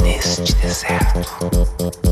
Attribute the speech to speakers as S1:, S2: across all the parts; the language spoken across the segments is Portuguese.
S1: Neste deserto.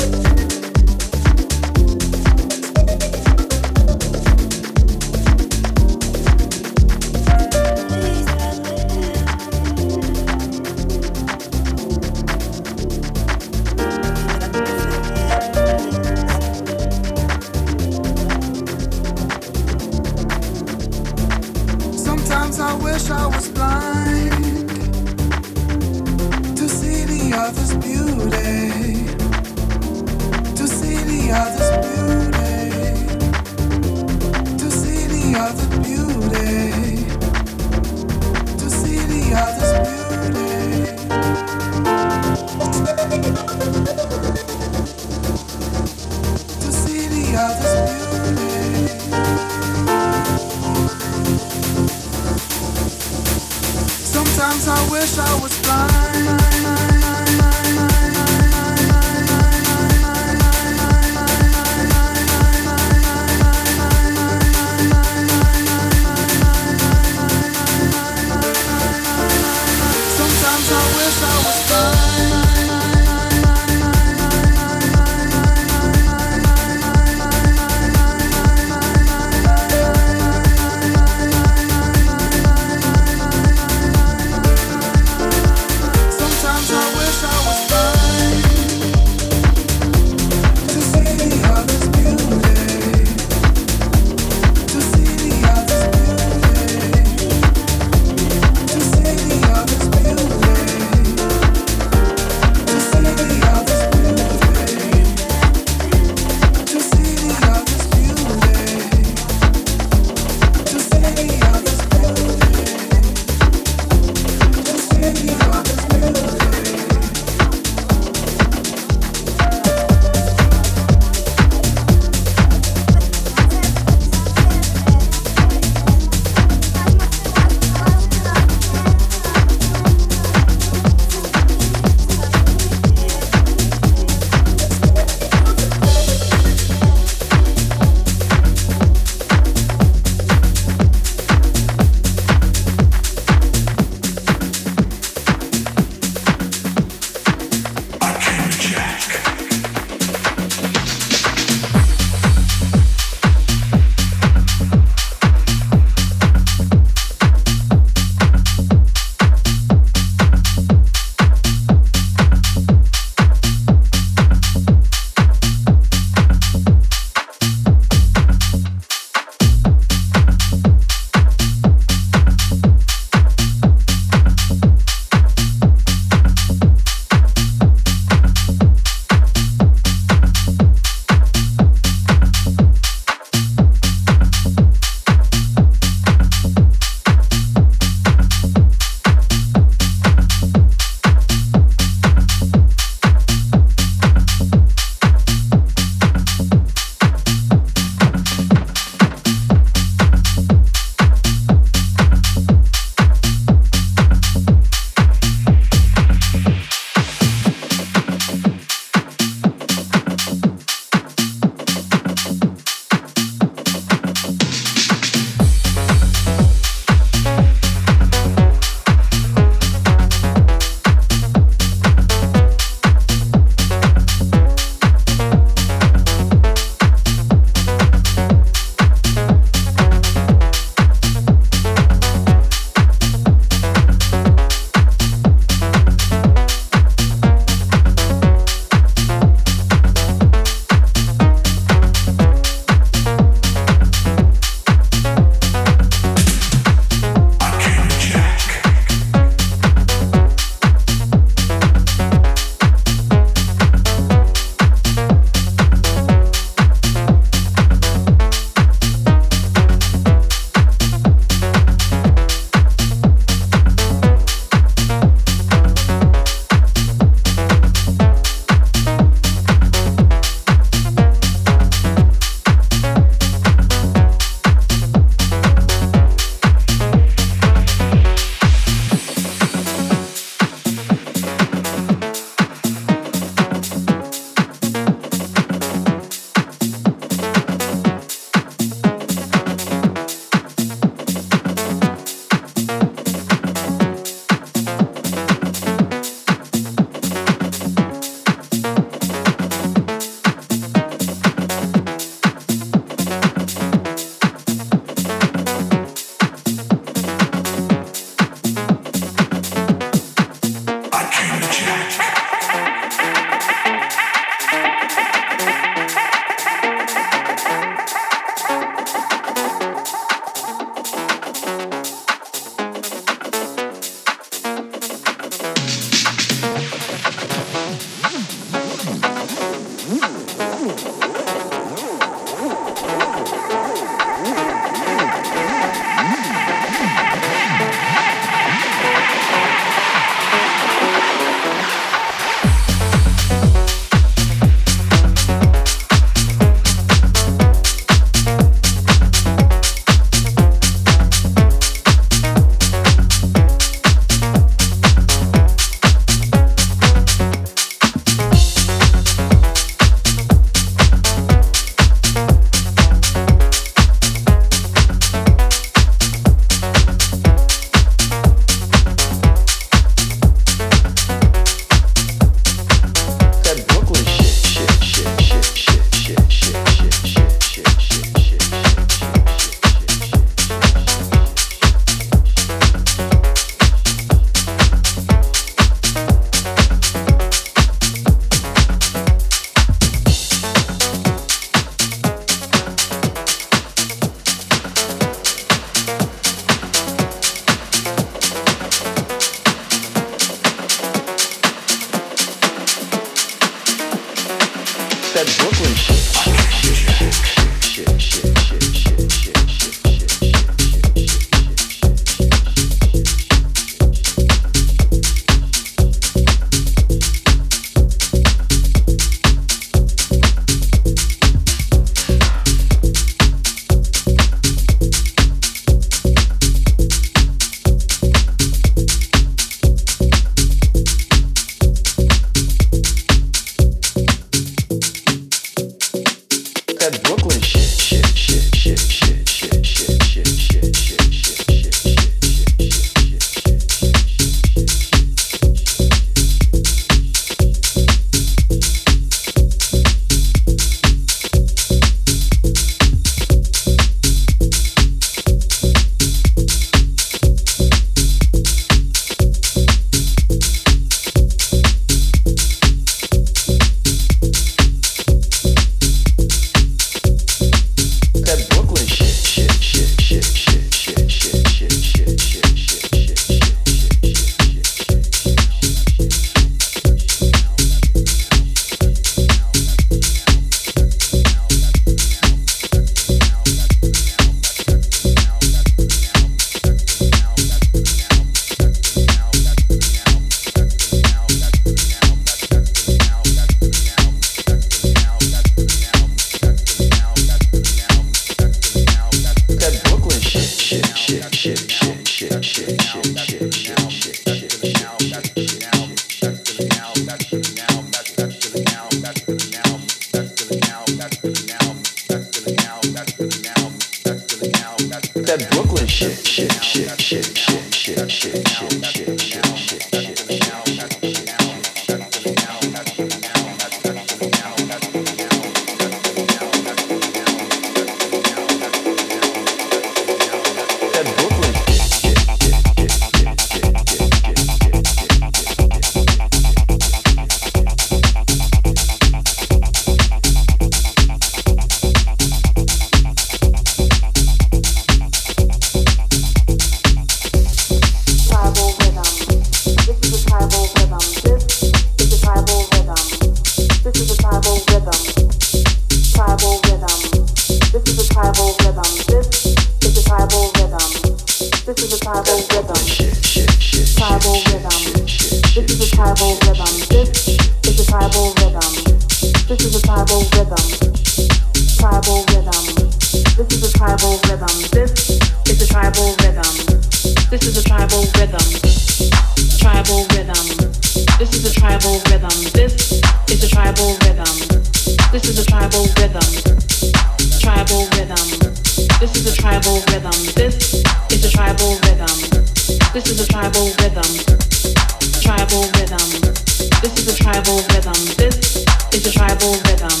S2: is a tribal rhythm.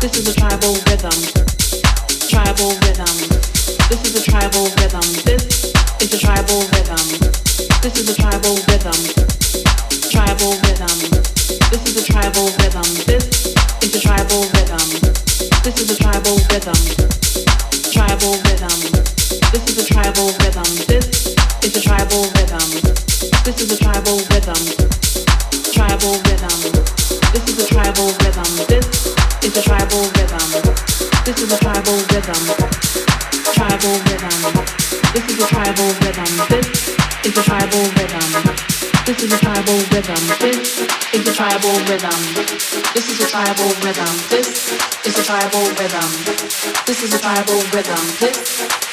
S2: This is a tribal rhythm.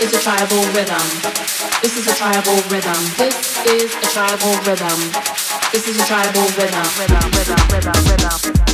S2: is a tribal rhythm. This is a tribal rhythm. This is a tribal rhythm. This is a tribal rhythm. Rhythm, rhythm, rhythm, rhythm.